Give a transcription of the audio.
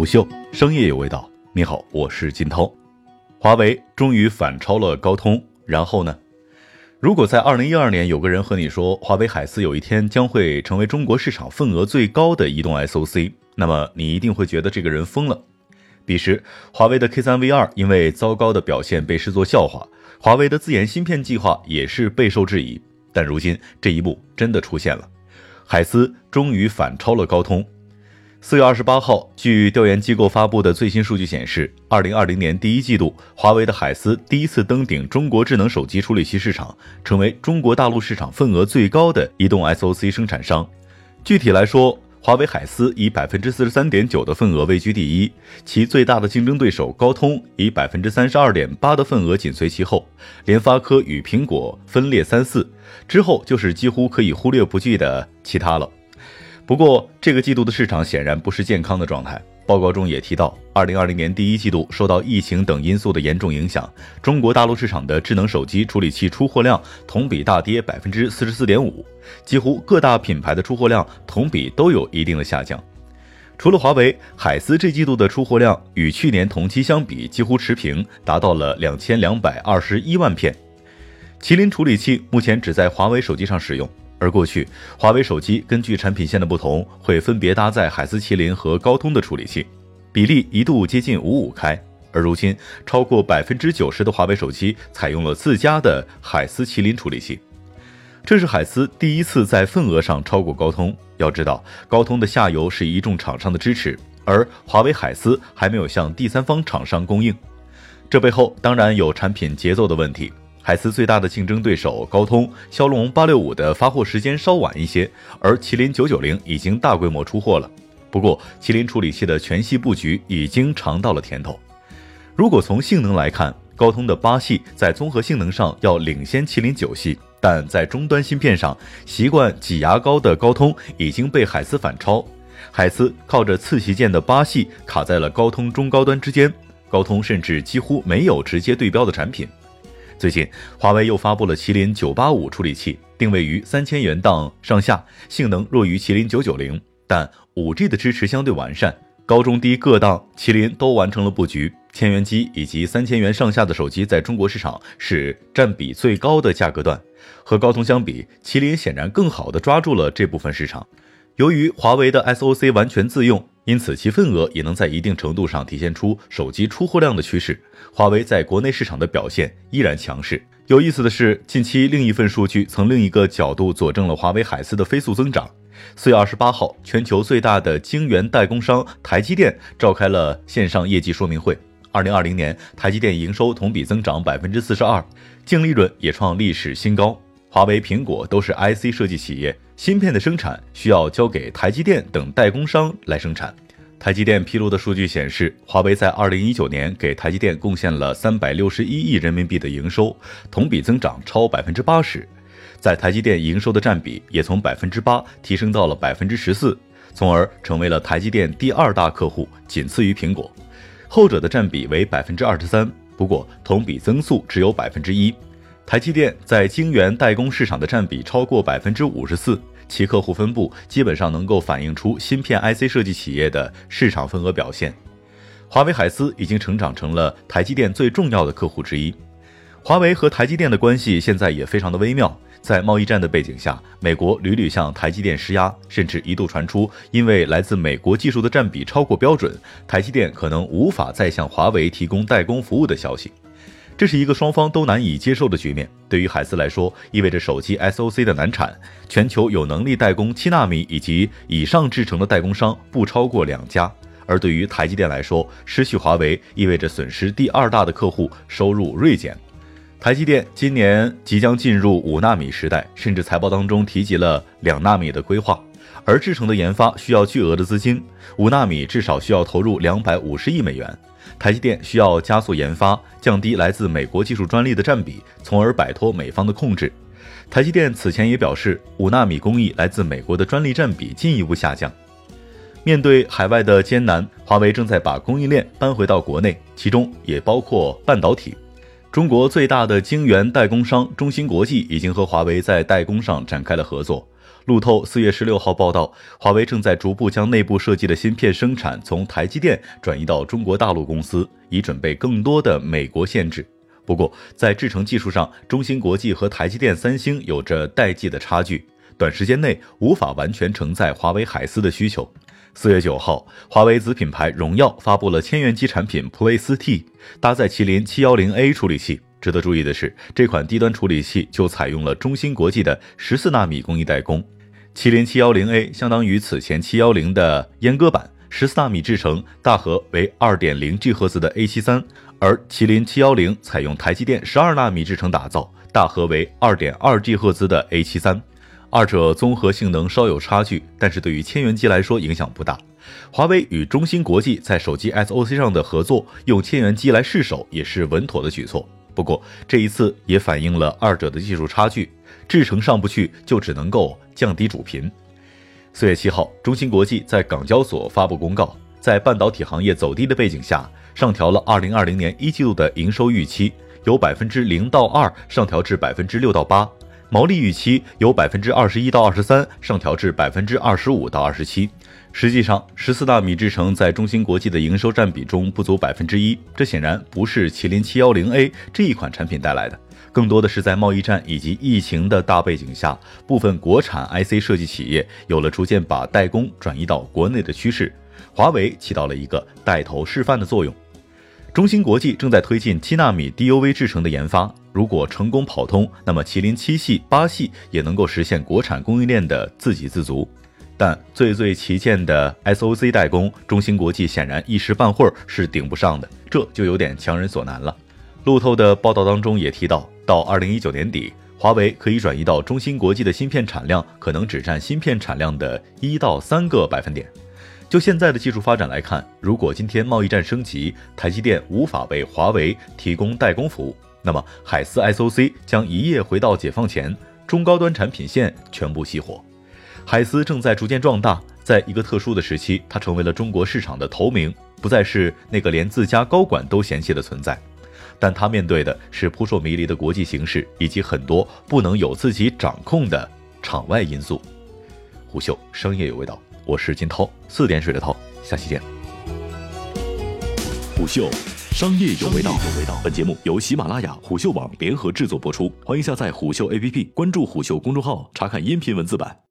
虎嗅商业有味道。你好，我是金涛。华为终于反超了高通，然后呢？如果在二零一二年有个人和你说华为海思有一天将会成为中国市场份额最高的移动 SOC，那么你一定会觉得这个人疯了。彼时，华为的 K 三 V 二因为糟糕的表现被视作笑话，华为的自研芯片计划也是备受质疑。但如今这一幕真的出现了，海思终于反超了高通。四月二十八号，据调研机构发布的最新数据显示，二零二零年第一季度，华为的海思第一次登顶中国智能手机处理器市场，成为中国大陆市场份额最高的移动 SOC 生产商。具体来说，华为海思以百分之四十三点九的份额位居第一，其最大的竞争对手高通以百分之三十二点八的份额紧随其后，联发科与苹果分列三四，之后就是几乎可以忽略不计的其他了。不过，这个季度的市场显然不是健康的状态。报告中也提到，二零二零年第一季度受到疫情等因素的严重影响，中国大陆市场的智能手机处理器出货量同比大跌百分之四十四点五，几乎各大品牌的出货量同比都有一定的下降。除了华为，海思这季度的出货量与去年同期相比几乎持平，达到了两千两百二十一万片。麒麟处理器目前只在华为手机上使用。而过去，华为手机根据产品线的不同，会分别搭载海思麒麟和高通的处理器，比例一度接近五五开。而如今，超过百分之九十的华为手机采用了自家的海思麒麟处理器，这是海思第一次在份额上超过高通。要知道，高通的下游是一众厂商的支持，而华为海思还没有向第三方厂商供应，这背后当然有产品节奏的问题。海思最大的竞争对手高通骁龙八六五的发货时间稍晚一些，而麒麟九九零已经大规模出货了。不过，麒麟处理器的全系布局已经尝到了甜头。如果从性能来看，高通的八系在综合性能上要领先麒麟九系，但在终端芯片上，习惯挤牙膏的高通已经被海思反超。海思靠着次旗舰的八系卡在了高通中高端之间，高通甚至几乎没有直接对标的产品。最近，华为又发布了麒麟九八五处理器，定位于三千元档上下，性能弱于麒麟九九零，但五 G 的支持相对完善，高中低各档麒麟都完成了布局。千元机以及三千元上下的手机在中国市场是占比最高的价格段，和高通相比，麒麟显然更好的抓住了这部分市场。由于华为的 SOC 完全自用，因此其份额也能在一定程度上体现出手机出货量的趋势。华为在国内市场的表现依然强势。有意思的是，近期另一份数据从另一个角度佐证了华为海思的飞速增长。四月二十八号，全球最大的晶圆代工商台积电召开了线上业绩说明会。二零二零年，台积电营收同比增长百分之四十二，净利润也创历史新高。华为、苹果都是 IC 设计企业，芯片的生产需要交给台积电等代工商来生产。台积电披露的数据显示，华为在二零一九年给台积电贡献了三百六十一亿人民币的营收，同比增长超百分之八十，在台积电营收的占比也从百分之八提升到了百分之十四，从而成为了台积电第二大客户，仅次于苹果，后者的占比为百分之二十三，不过同比增速只有百分之一。台积电在晶圆代工市场的占比超过百分之五十四，其客户分布基本上能够反映出芯片 IC 设计企业的市场份额表现。华为海思已经成长成了台积电最重要的客户之一。华为和台积电的关系现在也非常的微妙，在贸易战的背景下，美国屡屡向台积电施压，甚至一度传出因为来自美国技术的占比超过标准，台积电可能无法再向华为提供代工服务的消息。这是一个双方都难以接受的局面。对于海思来说，意味着手机 SOC 的难产，全球有能力代工七纳米以及以上制程的代工商不超过两家。而对于台积电来说，失去华为意味着损失第二大的客户，收入锐减。台积电今年即将进入五纳米时代，甚至财报当中提及了两纳米的规划。而制程的研发需要巨额的资金，五纳米至少需要投入两百五十亿美元。台积电需要加速研发，降低来自美国技术专利的占比，从而摆脱美方的控制。台积电此前也表示，五纳米工艺来自美国的专利占比进一步下降。面对海外的艰难，华为正在把供应链搬回到国内，其中也包括半导体。中国最大的晶圆代工商中芯国际已经和华为在代工上展开了合作。路透四月十六号报道，华为正在逐步将内部设计的芯片生产从台积电转移到中国大陆公司，以准备更多的美国限制。不过，在制程技术上，中芯国际和台积电、三星有着代际的差距，短时间内无法完全承载华为海思的需求。四月九号，华为子品牌荣耀发布了千元机产品 Play 四 T，搭载麒麟七幺零 A 处理器。值得注意的是，这款低端处理器就采用了中芯国际的十四纳米工艺代工。麒麟七幺零 A 相当于此前七幺零的阉割版，十四纳米制程，大核为二点零 G 赫兹的 A 七三，而麒麟七幺零采用台积电十二纳米制程打造，大核为二点二 G 赫兹的 A 七三。二者综合性能稍有差距，但是对于千元机来说影响不大。华为与中芯国际在手机 SOC 上的合作，用千元机来试手也是稳妥的举措。不过这一次也反映了二者的技术差距，制程上不去就只能够降低主频。四月七号，中芯国际在港交所发布公告，在半导体行业走低的背景下，上调了二零二零年一季度的营收预期，由百分之零到二上调至百分之六到八。毛利预期由百分之二十一到二十三上调至百分之二十五到二十七。实际上，十四纳米制程在中芯国际的营收占比中不足百分之一，这显然不是麒麟七幺零 A 这一款产品带来的，更多的是在贸易战以及疫情的大背景下，部分国产 IC 设计企业有了逐渐把代工转移到国内的趋势，华为起到了一个带头示范的作用。中芯国际正在推进七纳米 DUV 制程的研发，如果成功跑通，那么麒麟七系、八系也能够实现国产供应链的自给自足。但最最旗舰的 SOC 代工，中芯国际显然一时半会儿是顶不上的，这就有点强人所难了。路透的报道当中也提到，到二零一九年底，华为可以转移到中芯国际的芯片产量，可能只占芯片产量的一到三个百分点。就现在的技术发展来看，如果今天贸易战升级，台积电无法为华为提供代工服务，那么海思 SOC 将一夜回到解放前，中高端产品线全部熄火。海思正在逐渐壮大，在一个特殊的时期，它成为了中国市场的头名，不再是那个连自家高管都嫌弃的存在。但它面对的是扑朔迷离的国际形势，以及很多不能有自己掌控的场外因素。虎嗅商业有味道。我是金涛，四点水的涛，下期见。虎嗅，商业有味道。本节目由喜马拉雅、虎嗅网联合制作播出，欢迎下载虎嗅 APP，关注虎嗅公众号，查看音频文字版。